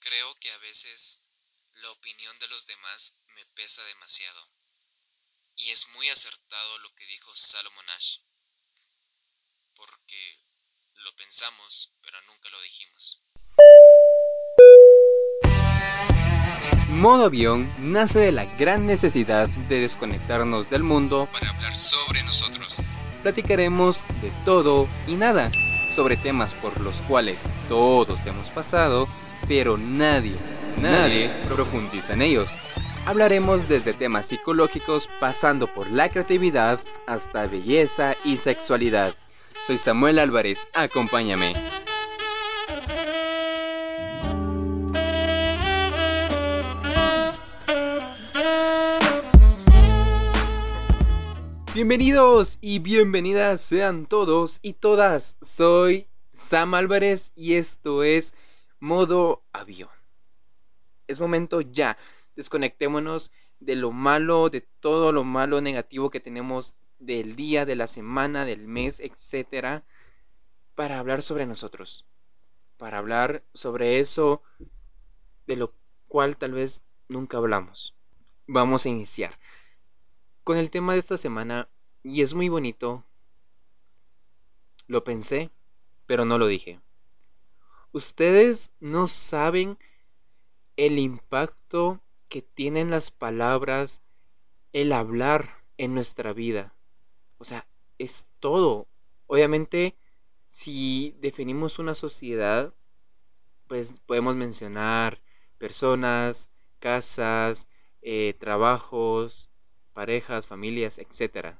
Creo que a veces la opinión de los demás me pesa demasiado. Y es muy acertado lo que dijo Salomon Ash. Porque lo pensamos, pero nunca lo dijimos. Modo avión nace de la gran necesidad de desconectarnos del mundo Para hablar sobre nosotros. platicaremos de todo y nada, sobre temas por los cuales todos hemos pasado, pero nadie, nadie profundiza en ellos. Hablaremos desde temas psicológicos pasando por la creatividad hasta belleza y sexualidad. Soy Samuel Álvarez, acompáñame. Bienvenidos y bienvenidas sean todos y todas. Soy Sam Álvarez y esto es Modo Avión. Es momento ya. Desconectémonos de lo malo, de todo lo malo negativo que tenemos del día, de la semana, del mes, etcétera, para hablar sobre nosotros. Para hablar sobre eso de lo cual tal vez nunca hablamos. Vamos a iniciar con el tema de esta semana y es muy bonito. Lo pensé, pero no lo dije. Ustedes no saben el impacto que tienen las palabras, el hablar en nuestra vida. O sea, es todo. Obviamente, si definimos una sociedad, pues podemos mencionar personas, casas, eh, trabajos, parejas, familias, etc.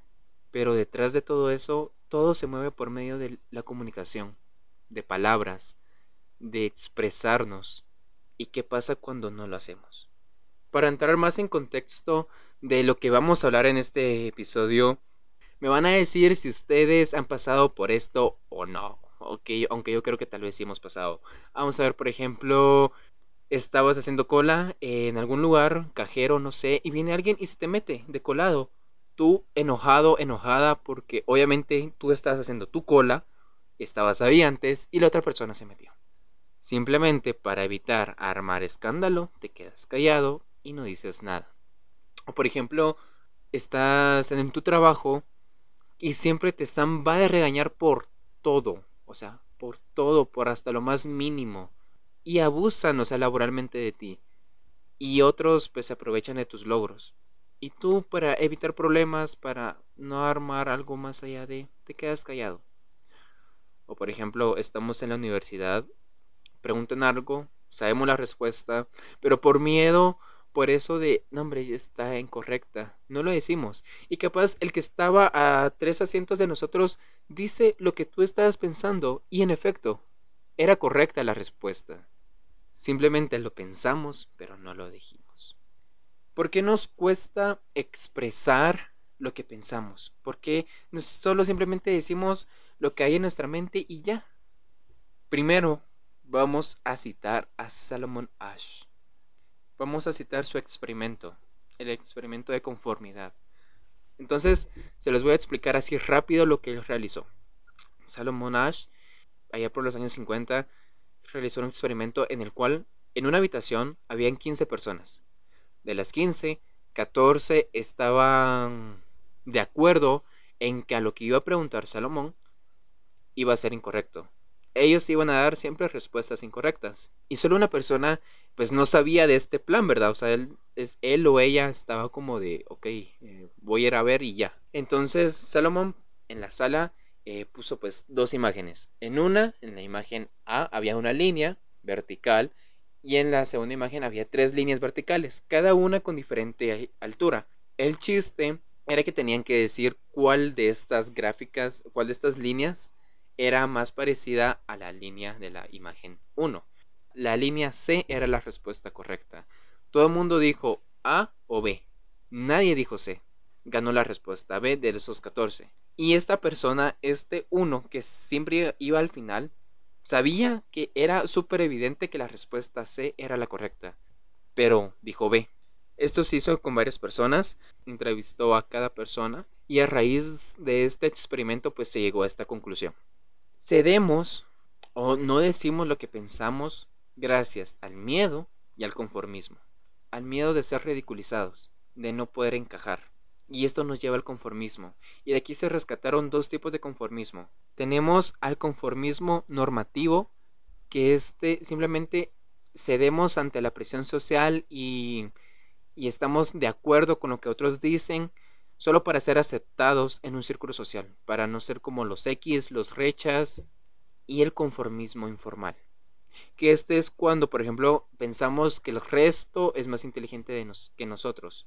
Pero detrás de todo eso, todo se mueve por medio de la comunicación, de palabras, de expresarnos. ¿Y qué pasa cuando no lo hacemos? Para entrar más en contexto de lo que vamos a hablar en este episodio, me van a decir si ustedes han pasado por esto o no. Okay, aunque yo creo que tal vez sí hemos pasado. Vamos a ver, por ejemplo, estabas haciendo cola en algún lugar, cajero, no sé, y viene alguien y se te mete de colado. Tú enojado, enojada, porque obviamente tú estás haciendo tu cola, estabas ahí antes y la otra persona se metió. Simplemente para evitar armar escándalo, te quedas callado y no dices nada. O por ejemplo, estás en tu trabajo y siempre te están va a regañar por todo, o sea, por todo, por hasta lo más mínimo y abusan, o sea, laboralmente de ti. Y otros pues se aprovechan de tus logros. Y tú para evitar problemas, para no armar algo más allá de, te quedas callado. O por ejemplo, estamos en la universidad, preguntan algo, sabemos la respuesta, pero por miedo, por eso de, no hombre, está incorrecta, no lo decimos. Y capaz el que estaba a tres asientos de nosotros dice lo que tú estabas pensando y en efecto, era correcta la respuesta. Simplemente lo pensamos, pero no lo dijimos. ¿Por qué nos cuesta expresar lo que pensamos? ¿Por qué solo simplemente decimos lo que hay en nuestra mente y ya? Primero, vamos a citar a Salomon Ash. Vamos a citar su experimento, el experimento de conformidad. Entonces, se los voy a explicar así rápido lo que él realizó. Salomon Ash allá por los años 50, realizó un experimento en el cual en una habitación habían 15 personas. De las 15, 14 estaban de acuerdo en que a lo que iba a preguntar Salomón iba a ser incorrecto. Ellos iban a dar siempre respuestas incorrectas. Y solo una persona pues no sabía de este plan, ¿verdad? O sea, él, él o ella estaba como de, ok, eh, voy a ir a ver y ya. Entonces Salomón en la sala eh, puso pues dos imágenes. En una, en la imagen A, había una línea vertical y en la segunda imagen había tres líneas verticales, cada una con diferente altura. El chiste era que tenían que decir cuál de estas gráficas, cuál de estas líneas era más parecida a la línea de la imagen 1. La línea C era la respuesta correcta. Todo el mundo dijo A o B. Nadie dijo C. Ganó la respuesta B de esos 14. Y esta persona, este uno que siempre iba al final, sabía que era súper evidente que la respuesta C era la correcta. Pero dijo B. Esto se hizo con varias personas, entrevistó a cada persona y a raíz de este experimento pues se llegó a esta conclusión. Cedemos o no decimos lo que pensamos gracias al miedo y al conformismo. Al miedo de ser ridiculizados, de no poder encajar. Y esto nos lleva al conformismo. Y de aquí se rescataron dos tipos de conformismo. Tenemos al conformismo normativo, que este simplemente cedemos ante la presión social y, y estamos de acuerdo con lo que otros dicen solo para ser aceptados en un círculo social, para no ser como los X, los rechas y el conformismo informal. Que este es cuando, por ejemplo, pensamos que el resto es más inteligente de que nosotros.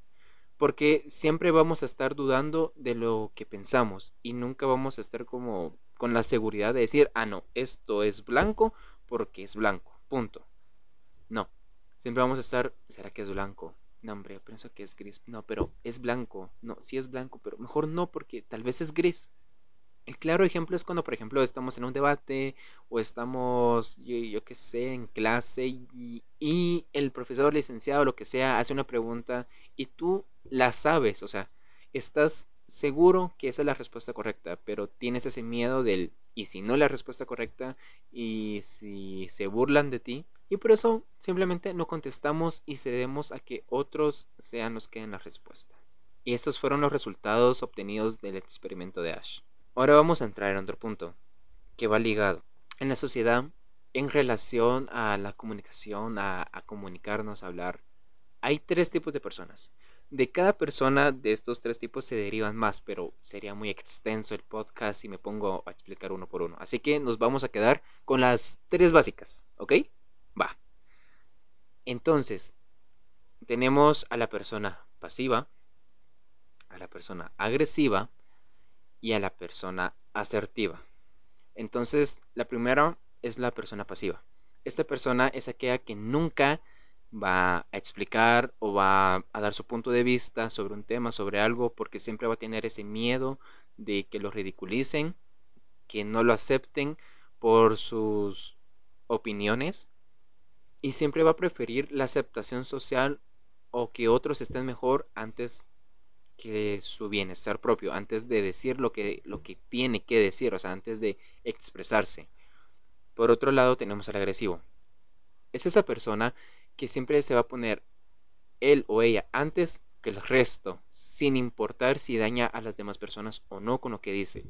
Porque siempre vamos a estar dudando de lo que pensamos y nunca vamos a estar como con la seguridad de decir, ah, no, esto es blanco porque es blanco, punto. No, siempre vamos a estar, ¿será que es blanco? No, hombre, pienso que es gris. No, pero es blanco. No, sí es blanco, pero mejor no porque tal vez es gris. El claro ejemplo es cuando, por ejemplo, estamos en un debate o estamos, yo, yo qué sé, en clase y, el profesor, licenciado, lo que sea, hace una pregunta y tú la sabes, o sea, estás seguro que esa es la respuesta correcta, pero tienes ese miedo del, y si no la respuesta correcta, y si se burlan de ti, y por eso simplemente no contestamos y cedemos a que otros sean los que den la respuesta. Y estos fueron los resultados obtenidos del experimento de Ash. Ahora vamos a entrar en otro punto, que va ligado. En la sociedad, en relación a la comunicación, a, comunicarnos, a hablar, hay tres tipos de personas. De cada persona de estos tres tipos se derivan más, pero sería muy extenso el podcast si me pongo a explicar uno por uno. Así que nos vamos a quedar con las tres básicas, ¿ok? Va. Entonces, tenemos a la persona pasiva, a la persona agresiva y a la persona asertiva. Entonces, la primera es la persona pasiva. Esta persona es aquella que nunca va a explicar o va a dar su punto de vista sobre un tema, sobre algo, porque siempre va a tener ese miedo de que lo ridiculicen, que no lo acepten por sus opiniones y siempre va a preferir la aceptación social o que otros estén mejor antes que su bienestar propio, antes de decir lo que, lo que tiene que decir, o sea, antes de expresarse. Por otro lado tenemos al agresivo. Es esa persona que siempre se va a poner él o ella antes que el resto, sin importar si daña a las demás personas o no con lo que dice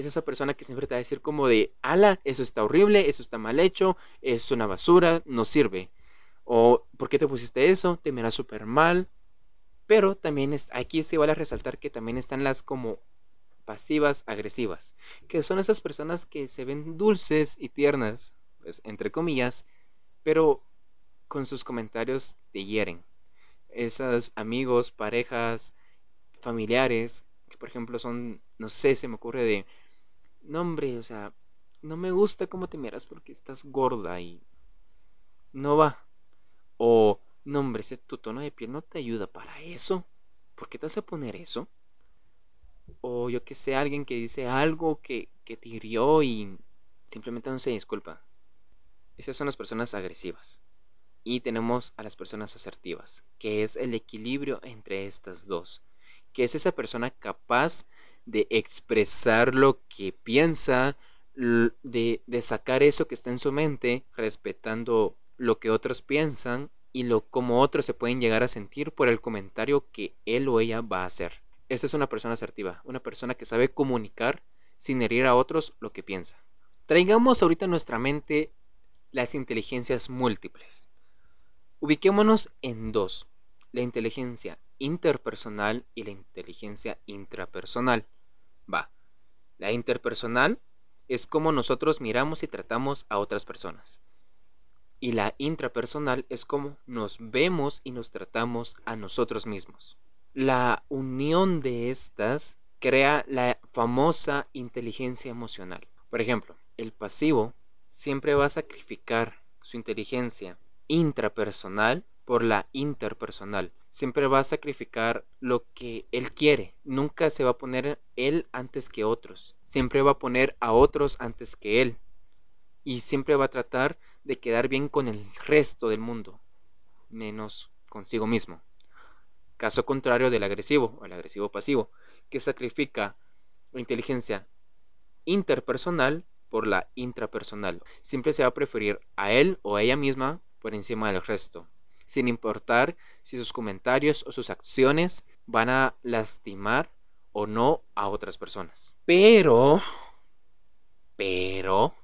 es esa persona que siempre te va a decir como de, ala, eso está horrible, eso está mal hecho, es una basura, no sirve. O, ¿por qué te pusiste eso? Te mira súper mal. Pero también es, aquí se vale resaltar que también están las como pasivas agresivas, que son esas personas que se ven dulces y tiernas, pues, entre comillas, pero con sus comentarios te hieren. Esos amigos, parejas, familiares, que por ejemplo son, no sé, se me ocurre de, no hombre, o sea, no me gusta cómo te miras porque estás gorda y no va. O, no hombre, ese tu tono de piel no te ayuda para eso. ¿Por qué te vas a poner eso? O yo que sé, alguien que dice algo que, que te hirió y simplemente no se disculpa. Esas son las personas agresivas. Y tenemos a las personas asertivas, que es el equilibrio entre estas dos. Que es esa persona capaz de expresar lo que piensa, de, de, sacar eso que está en su mente, respetando lo que otros piensan y lo como otros se pueden llegar a sentir por el comentario que él o ella va a hacer. Esa es una persona asertiva, una persona que sabe comunicar sin herir a otros lo que piensa. Traigamos ahorita en nuestra mente las inteligencias múltiples. Ubiquémonos en dos, la inteligencia interpersonal y la inteligencia intrapersonal. Va, la interpersonal es como nosotros miramos y tratamos a otras personas. Y la intrapersonal es como nos vemos y nos tratamos a nosotros mismos. La unión de estas crea la famosa inteligencia emocional. Por ejemplo, el pasivo siempre va a sacrificar su inteligencia intrapersonal por la interpersonal siempre va a sacrificar lo que él quiere. Nunca se va a poner él antes que otros. Siempre va a poner a otros antes que él. Y siempre va a tratar de quedar bien con el resto del mundo, menos consigo mismo. Caso contrario del agresivo, o el agresivo pasivo, que sacrifica la inteligencia interpersonal por la intrapersonal. Siempre se va a preferir a él o a ella misma por encima del resto, sin importar si sus comentarios o sus acciones van a lastimar o no a otras personas. Pero, pero,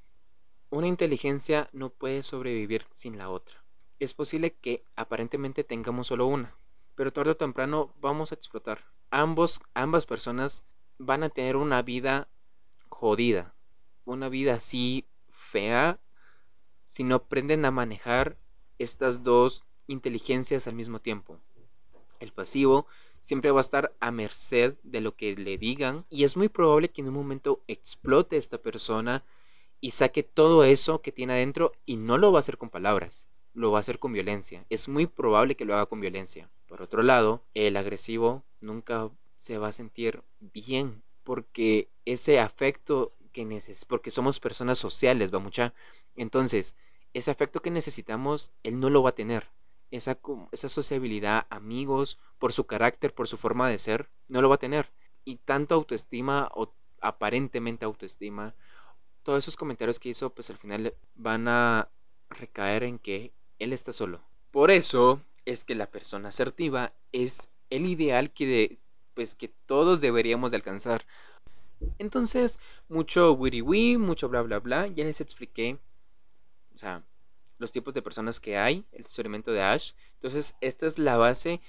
una inteligencia no puede sobrevivir sin la otra. Es posible que aparentemente tengamos solo una, pero tarde o temprano vamos a explotar. Ambos, ambas personas van a tener una vida jodida, una vida así fea, si no aprenden a manejar estas dos inteligencias al mismo tiempo. El pasivo siempre va a estar a merced de lo que le digan y es muy probable que en un momento explote esta persona y saque todo eso que tiene adentro y no lo va a hacer con palabras, lo va a hacer con violencia. Es muy probable que lo haga con violencia. Por otro lado, el agresivo nunca se va a sentir bien porque ese afecto que necesitamos, porque somos personas sociales, va mucha. Entonces, ese afecto que necesitamos, él no lo va a tener esa, esa sociabilidad, amigos, por su carácter, por su forma de ser, no lo va a tener. Y tanto autoestima o aparentemente autoestima, todos esos comentarios que hizo, pues al final van a recaer en que él está solo. Por eso es que la persona asertiva es el ideal que, de, pues, que todos deberíamos de alcanzar. Entonces, mucho wiri wiri, mucho bla bla bla, ya les expliqué. O sea, los tipos de personas que hay, el experimento de Ash. Entonces, esta es la base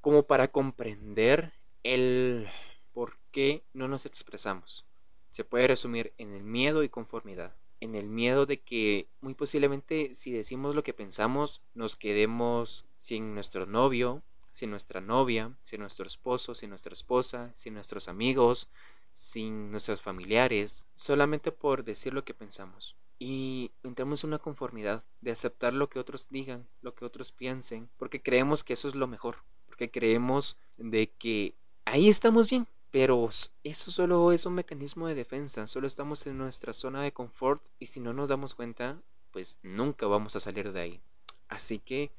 como para comprender el por qué no nos expresamos. Se puede resumir en el miedo y conformidad. En el miedo de que muy posiblemente si decimos lo que pensamos nos quedemos sin nuestro novio, sin nuestra novia, sin nuestro esposo, sin nuestra esposa, sin nuestros amigos, sin nuestros familiares, solamente por decir lo que pensamos y entramos en una conformidad de aceptar lo que otros digan, lo que otros piensen, porque creemos que eso es lo mejor, porque creemos de que ahí estamos bien, pero eso solo es un mecanismo de defensa, solo estamos en nuestra zona de confort y si no nos damos cuenta, pues nunca vamos a salir de ahí. Así que,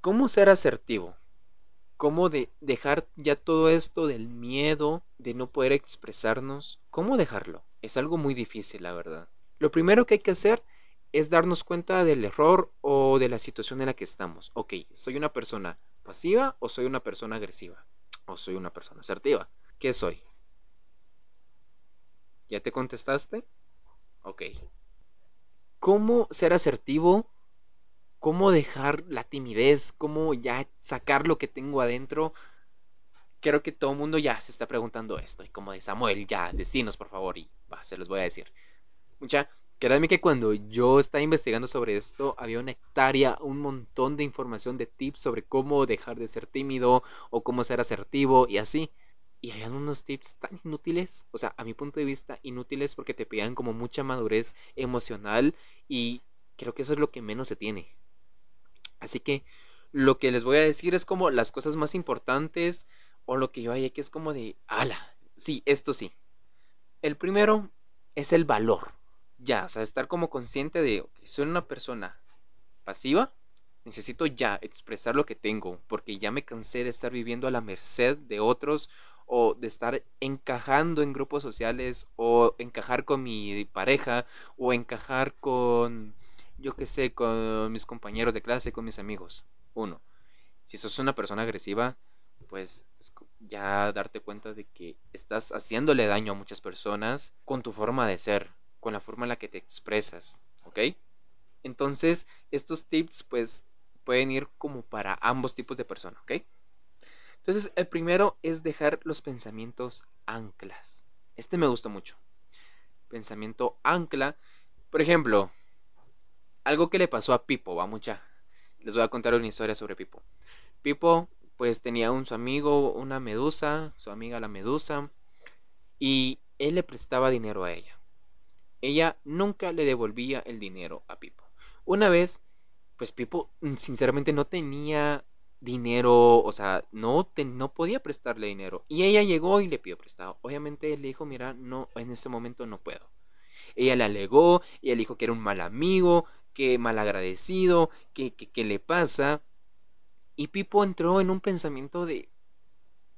¿cómo ser asertivo? ¿Cómo de dejar ya todo esto del miedo de no poder expresarnos? ¿Cómo dejarlo? Es algo muy difícil, la verdad. Lo primero que hay que hacer es darnos cuenta del error o de la situación en la que estamos. Ok, ¿soy una persona pasiva o soy una persona agresiva? ¿O soy una persona asertiva? ¿Qué soy? ¿Ya te contestaste? Ok. ¿Cómo ser asertivo? ¿Cómo dejar la timidez? ¿Cómo ya sacar lo que tengo adentro? Creo que todo el mundo ya se está preguntando esto. Y como de Samuel, ya, destinos, por favor. Y va, se los voy a decir. Mucha, créanme que cuando yo estaba investigando sobre esto, había una hectárea, un montón de información de tips sobre cómo dejar de ser tímido o cómo ser asertivo y así. Y habían unos tips tan inútiles, o sea, a mi punto de vista, inútiles porque te pedían como mucha madurez emocional y creo que eso es lo que menos se tiene. Así que lo que les voy a decir es como las cosas más importantes o lo que yo hay que es como de, ala, sí, esto sí. El primero es el valor ya, o sea, estar como consciente de, que soy una persona pasiva, necesito ya expresar lo que tengo, porque ya me cansé de estar viviendo a la merced de otros o de estar encajando en grupos sociales o encajar con mi pareja o encajar con, yo qué sé, con mis compañeros de clase, con mis amigos. Uno, si sos una persona agresiva, pues ya darte cuenta de que estás haciéndole daño a muchas personas con tu forma de ser con la forma en la que te expresas, ¿ok? Entonces, estos tips pues pueden ir como para ambos tipos de personas, ¿ok? Entonces, el primero es dejar los pensamientos anclas. Este me gusta mucho. Pensamiento ancla. Por ejemplo, algo que le pasó a Pipo, va mucha. Les voy a contar una historia sobre Pipo. Pipo, pues tenía un su amigo, una medusa, su amiga la medusa, y él le prestaba dinero a ella ella nunca le devolvía el dinero a Pipo. Una vez, pues Pipo mm, sinceramente no tenía dinero, o sea, no, no podía prestarle dinero. Y ella llegó y le pidió prestado. Obviamente él le dijo, mira, no, en este momento no puedo. Ella le alegó, ella le dijo que era un mal amigo, que mal agradecido, que, que, que le pasa. Y Pipo entró en un pensamiento de,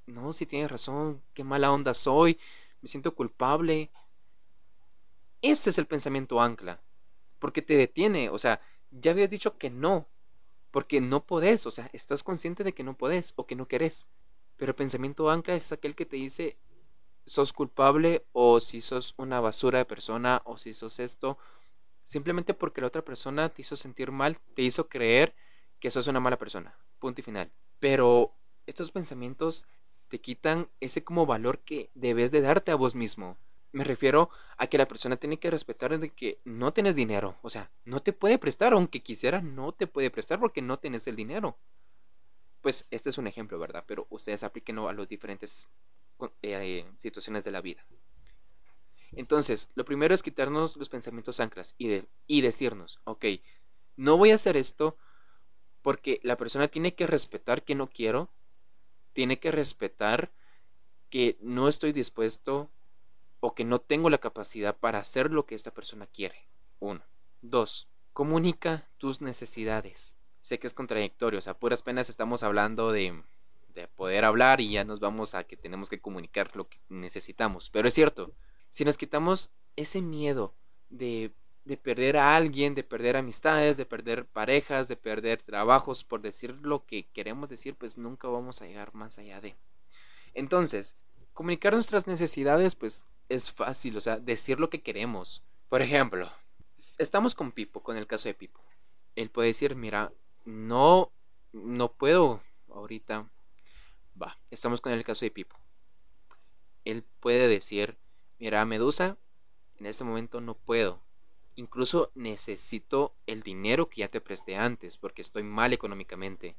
no, si tiene razón, qué mala onda soy, me siento culpable, Ese es el pensamiento ancla. Porque te detiene. O sea, ya habías dicho que no. Porque no podés. O sea, estás consciente de que no podés o que no querés. Pero el pensamiento ancla es aquel que te dice, sos culpable o si sos una basura de persona o si sos esto. Simplemente porque la otra persona te hizo sentir mal, te hizo creer que sos una mala persona. Punto y final. Pero estos pensamientos te quitan ese como valor que debes de darte a vos mismo. Me refiero a que la persona tiene que respetar de que no tienes dinero. O sea, no te puede prestar, aunque quisiera, no te puede prestar porque no tienes el dinero. Pues este es un ejemplo, ¿verdad? Pero ustedes aplíquenlo a las diferentes eh, situaciones de la vida. Entonces, lo primero es quitarnos los pensamientos anclas y, y decirnos, ok, no voy a hacer esto porque la persona tiene que respetar que no quiero, tiene que respetar que no estoy dispuesto o que no tengo la capacidad para hacer lo que esta persona quiere. Uno. Dos. Comunica tus necesidades. Sé que es contradictorio, o sea, puras penas estamos hablando de, de poder hablar y ya nos vamos a que tenemos que comunicar lo que necesitamos. Pero es cierto, si nos quitamos ese miedo de, de perder a alguien, de perder amistades, de perder parejas, de perder trabajos, por decir lo que queremos decir, pues nunca vamos a llegar más allá de. Entonces, comunicar nuestras necesidades, pues es fácil, o sea, decir lo que queremos. Por ejemplo, estamos con Pipo, con el caso de Pipo. Él puede decir, mira, no, no puedo ahorita. Va, estamos con el caso de Pipo. Él puede decir, mira, Medusa, en este momento no puedo. Incluso necesito el dinero que ya te presté antes, porque estoy mal económicamente.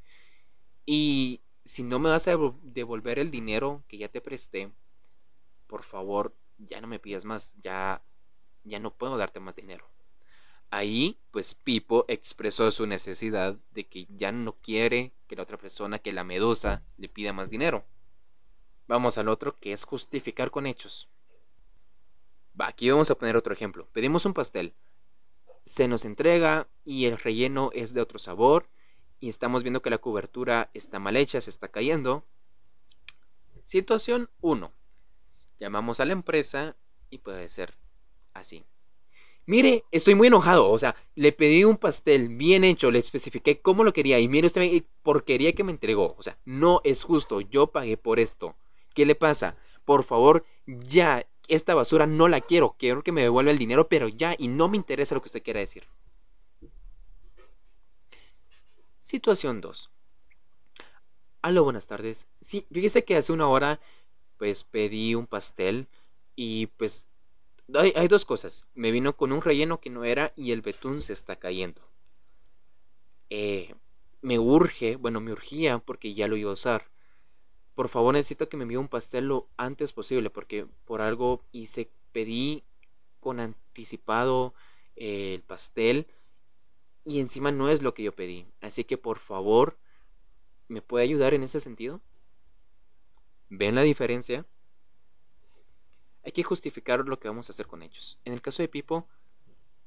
Y si no me vas a devolver el dinero que ya te presté, por favor, ya no me pidas más, ya, ya no puedo darte más dinero. Ahí, pues Pipo expresó su necesidad de que ya no quiere que la otra persona, que la medusa, le pida más dinero. Vamos al otro, que es justificar con hechos. Va, aquí vamos a poner otro ejemplo. Pedimos un pastel. Se nos entrega y el relleno es de otro sabor y estamos viendo que la cobertura está mal hecha, se está cayendo. Situación 1. Llamamos a la empresa y puede ser así. Mire, estoy muy enojado. O sea, le pedí un pastel bien hecho, le especifiqué cómo lo quería. Y mire usted, porquería que me entregó. O sea, no es justo. Yo pagué por esto. ¿Qué le pasa? Por favor, ya. Esta basura no la quiero. Quiero que me devuelva el dinero, pero ya. Y no me interesa lo que usted quiera decir. Situación 2. Aló, buenas tardes. Sí, fíjese que hace una hora pues pedí un pastel y pues hay, dos cosas. Me vino con un relleno que no era y el betún se está cayendo. Eh, me urge, bueno, me urgía porque ya lo iba a usar. Por favor, necesito que me envíe un pastel lo antes posible porque por algo hice, pedí con anticipado eh, el pastel y encima no es lo que yo pedí. Así que por favor, ¿me puede ayudar en ese sentido? ¿Ven la diferencia? Hay que justificar lo que vamos a hacer con ellos. En el caso de Pipo,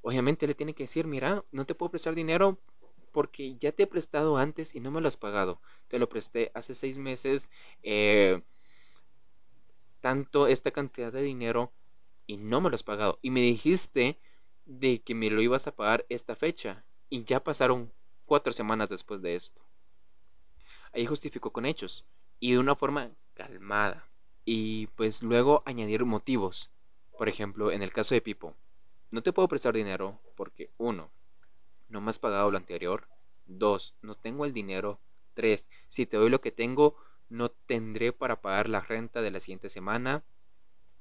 obviamente le tiene que decir, mira, no te puedo prestar dinero porque ya te he prestado antes y no me lo has pagado. Te lo presté hace seis meses, eh, tanto esta cantidad de dinero y no me lo has pagado. Y me dijiste de que me lo ibas a pagar esta fecha y ya pasaron cuatro semanas después de esto. Ahí justificó con hechos y de una forma calmada. Y pues luego añadir motivos. Por ejemplo, en el caso de Pipo, no te puedo prestar dinero porque uno, no me has pagado lo anterior. Dos, no tengo el dinero. Tres, si te doy lo que tengo, no tendré para pagar la renta de la siguiente semana.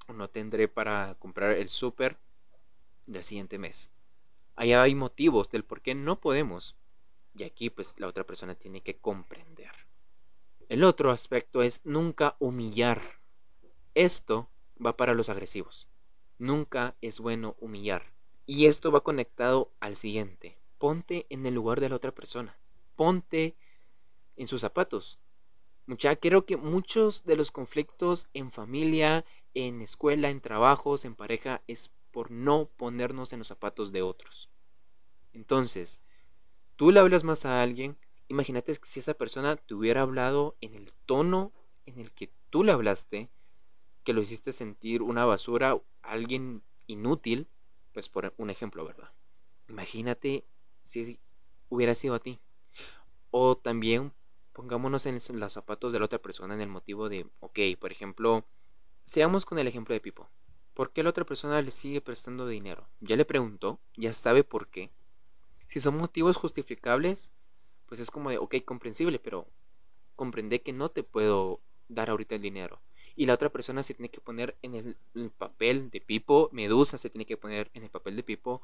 O no tendré para comprar el súper del siguiente mes. Allá hay motivos del por qué no podemos. Y aquí pues la otra persona tiene que comprender. El otro aspecto es nunca humillar. Esto va para los agresivos. Nunca es bueno humillar. Y esto va conectado al siguiente. Ponte en el lugar de la otra persona. Ponte en sus zapatos. Mucha, creo que muchos de los conflictos en familia, en escuela, en trabajos, en pareja, es por no ponernos en los zapatos de otros. Entonces, tú le hablas más a alguien Imagínate si esa persona te hubiera hablado en el tono en el que tú le hablaste, que lo hiciste sentir una basura, alguien inútil, Pues por un ejemplo, ¿verdad? Imagínate si hubiera sido a ti. O también pongámonos en los zapatos de la otra persona en el motivo de, ok, por ejemplo, seamos con el ejemplo de Pipo. ¿Por qué la otra persona le sigue prestando dinero? Ya le preguntó, ya sabe por qué. Si son motivos justificables, pues es como de, ok, comprensible, pero comprende que no te puedo dar ahorita el dinero. Y la otra persona se tiene que poner en el, el, papel de Pipo, Medusa se tiene que poner en el papel de Pipo,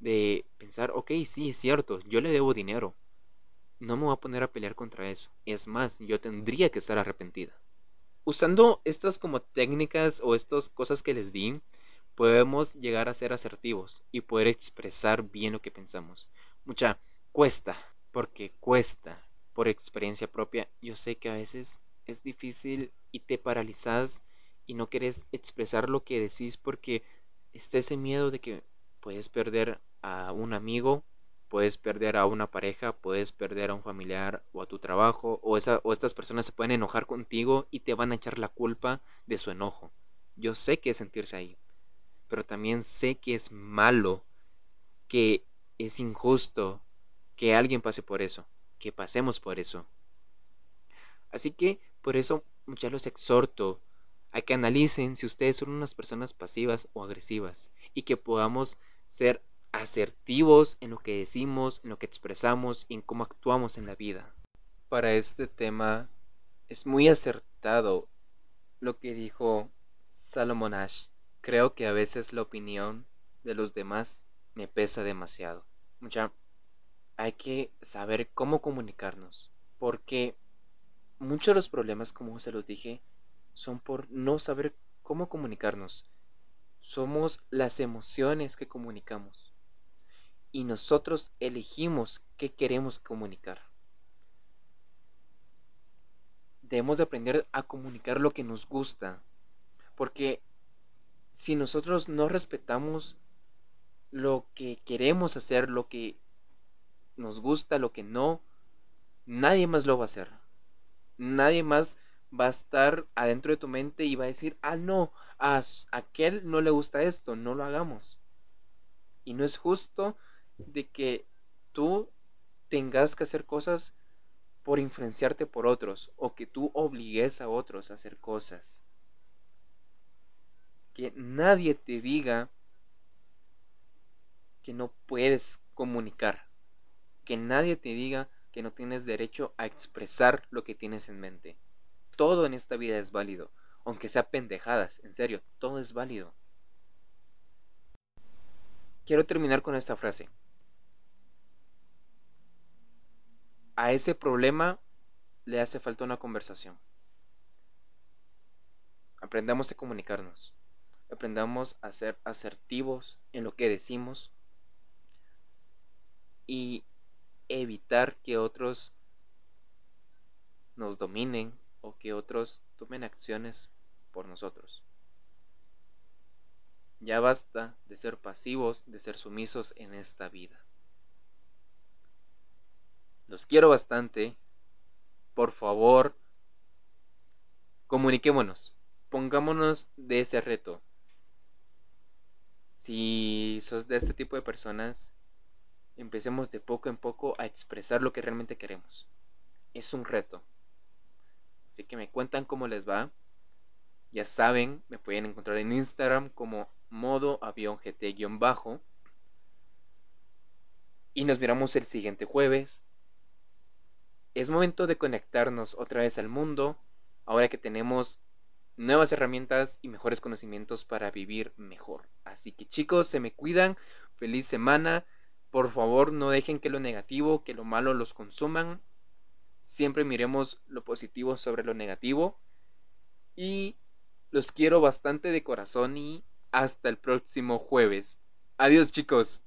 de pensar, ok, sí, es cierto, yo le debo dinero. No me voy a poner a pelear contra eso. Es más, yo tendría que estar arrepentida. Usando estas como técnicas o estas cosas que les di, podemos llegar a ser asertivos y poder expresar bien lo que pensamos. Mucha cuesta, porque cuesta por experiencia propia. Yo sé que a veces es difícil y te paralizas y no quieres expresar lo que decís porque está ese miedo de que puedes perder a un amigo, puedes perder a una pareja, puedes perder a un familiar o a tu trabajo, o, esa, o estas personas se pueden enojar contigo y te van a echar la culpa de su enojo. Yo sé que es sentirse ahí, pero también sé que es malo, que es injusto que alguien pase por eso, que pasemos por eso. Así que por eso ya los exhorto a que analicen si ustedes son unas personas pasivas o agresivas y que podamos ser asertivos en lo que decimos, en lo que expresamos y en cómo actuamos en la vida. Para este tema es muy acertado lo que dijo Salomon Ash. Creo que a veces la opinión de los demás me pesa demasiado. Mucha hay que saber cómo comunicarnos, porque muchos de los problemas, como se los dije, son por no saber cómo comunicarnos. Somos las emociones que comunicamos y nosotros elegimos qué queremos comunicar. Debemos de aprender a comunicar lo que nos gusta, porque si nosotros no respetamos lo que queremos hacer, lo que nos gusta, lo que no, nadie más lo va a hacer. Nadie más va a estar adentro de tu mente y va a decir, ah, no, a aquel no le gusta esto, no lo hagamos. Y no es justo de que tú tengas que hacer cosas por influenciarte por otros o que tú obligues a otros a hacer cosas. Que nadie te diga que no puedes comunicar. Que nadie te diga que no tienes derecho a expresar lo que tienes en mente. Todo en esta vida es válido, aunque sea pendejadas, en serio, todo es válido. Quiero terminar con esta frase. a ese problema le hace falta una conversación. Aprendamos a comunicarnos. Aprendamos a ser asertivos en lo que decimos y evitar que otros nos dominen o que otros tomen acciones por nosotros. Ya basta de ser pasivos, de ser sumisos en esta vida. Los quiero bastante. Por favor, comuniquémonos. Pongámonos de ese reto. Si sos de este tipo de personas, empecemos de poco en poco a expresar lo que realmente queremos. Es un reto. Así que me cuentan cómo les va. Ya saben, me pueden encontrar en Instagram como modo avión GT-bajo. Y nos miramos el siguiente jueves es momento de conectarnos otra vez al mundo, ahora que tenemos nuevas herramientas y mejores conocimientos para vivir mejor. Así que chicos, se me cuidan, feliz semana, por favor no dejen que lo negativo, que lo malo los consuman, siempre miremos lo positivo sobre lo negativo y los quiero bastante de corazón y hasta el próximo jueves. Adiós chicos.